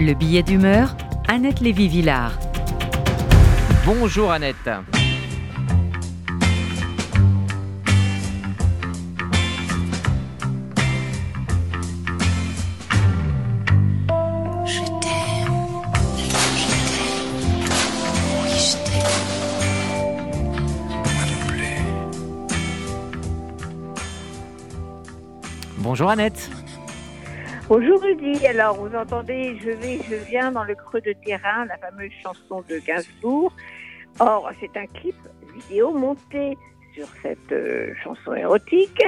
Le billet d'humeur, Annette Lévy-Villard. Bonjour Annette. Bonjour Annette. Bonjour Rudy, alors vous entendez Je vais, je viens dans le creux de terrain, la fameuse chanson de Gainsbourg. Or, c'est un clip vidéo monté sur cette euh, chanson érotique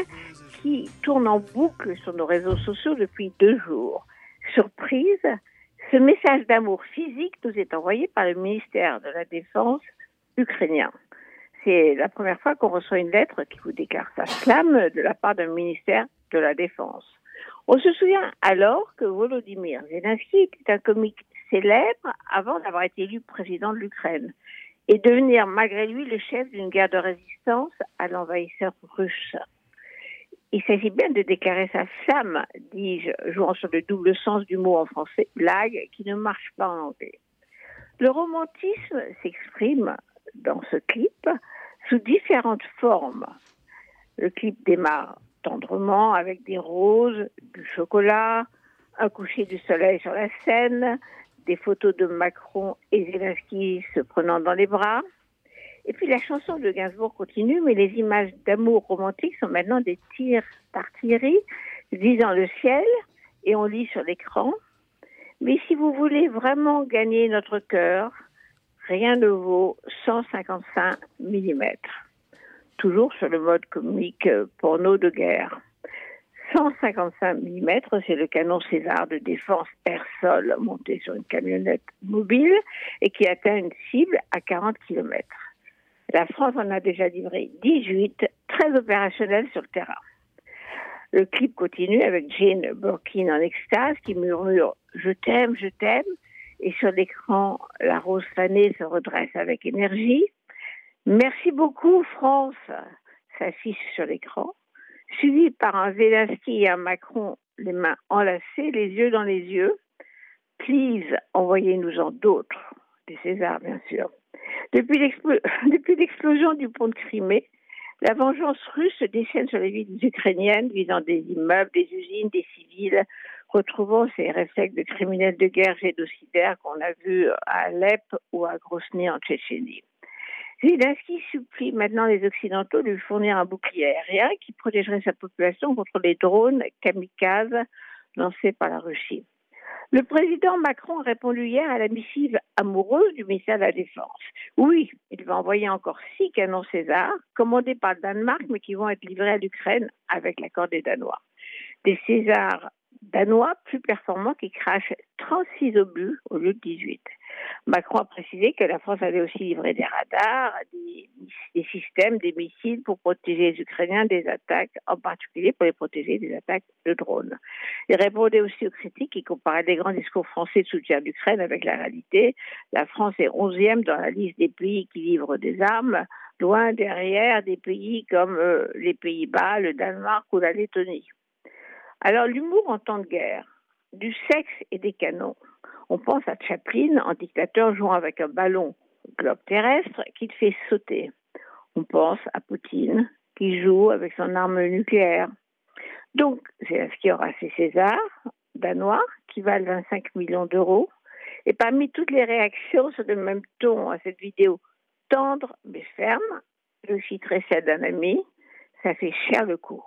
qui tourne en boucle sur nos réseaux sociaux depuis deux jours. Surprise, ce message d'amour physique nous est envoyé par le ministère de la Défense ukrainien. C'est la première fois qu'on reçoit une lettre qui vous déclare sa flamme de la part d'un ministère de la Défense. On se souvient alors que Volodymyr Zelensky était un comique célèbre avant d'avoir été élu président de l'Ukraine et devenir malgré lui le chef d'une guerre de résistance à l'envahisseur russe. Il s'agit bien de déclarer sa flamme, dis-je, jouant sur le double sens du mot en français, blague, qui ne marche pas en anglais. Le romantisme s'exprime dans ce clip sous différentes formes. Le clip démarre tendrement avec des roses, du chocolat, un coucher du soleil sur la scène, des photos de Macron et Zelensky se prenant dans les bras. Et puis la chanson de Gainsbourg continue, mais les images d'amour romantique sont maintenant des tirs d'artillerie visant le ciel et on lit sur l'écran. Mais si vous voulez vraiment gagner notre cœur, rien ne vaut 155 mm toujours sur le mode comique euh, porno de guerre. 155 mm, c'est le canon César de défense air-sol monté sur une camionnette mobile et qui atteint une cible à 40 km. La France en a déjà livré 18, très opérationnels sur le terrain. Le clip continue avec Jane Birkin en extase qui murmure Je t'aime, je t'aime. Et sur l'écran, la rose fanée se redresse avec énergie. Merci beaucoup, France, s'affiche sur l'écran, suivi par un Zelensky et un Macron, les mains enlacées, les yeux dans les yeux. Please, envoyez-nous-en d'autres, des Césars, bien sûr. Depuis l'explosion du pont de Crimée, la vengeance russe se déchaîne sur les villes ukrainiennes, visant des immeubles, des usines, des civils, retrouvant ces réflexes de criminels de guerre génocidaires qu'on a vus à Alep ou à Grozny en Tchétchénie. Zelensky supplie maintenant les Occidentaux de lui fournir un bouclier aérien qui protégerait sa population contre les drones kamikazes lancés par la Russie. Le président Macron a répondu hier à la missive amoureuse du ministère de la Défense. Oui, il va envoyer encore six canons César, commandés par le Danemark, mais qui vont être livrés à l'Ukraine avec l'accord des Danois. Des Césars danois plus performants qui crachent 36 obus au lieu de 18. Macron a précisé que la France avait aussi livré des radars, des, systèmes, des missiles pour protéger les Ukrainiens des attaques, en particulier pour les protéger des attaques de drones. Il répondait aussi aux critiques qui comparaient les grands discours français de soutien à l'Ukraine avec la réalité. La France est 11e dans la liste des pays qui livrent des armes, loin derrière des pays comme euh, les Pays-Bas, le Danemark ou la Lettonie. Alors l'humour en temps de guerre, du sexe et des canons. On pense à Chaplin en dictateur jouant avec un ballon globe terrestre qui te fait sauter. On pense à Poutine qui joue avec son arme nucléaire. Donc, qui aura ses Césars danois qui valent 25 millions d'euros. Et parmi toutes les réactions sur le même ton à cette vidéo tendre mais ferme, je citerai celle d'un ami, ça fait cher le coup.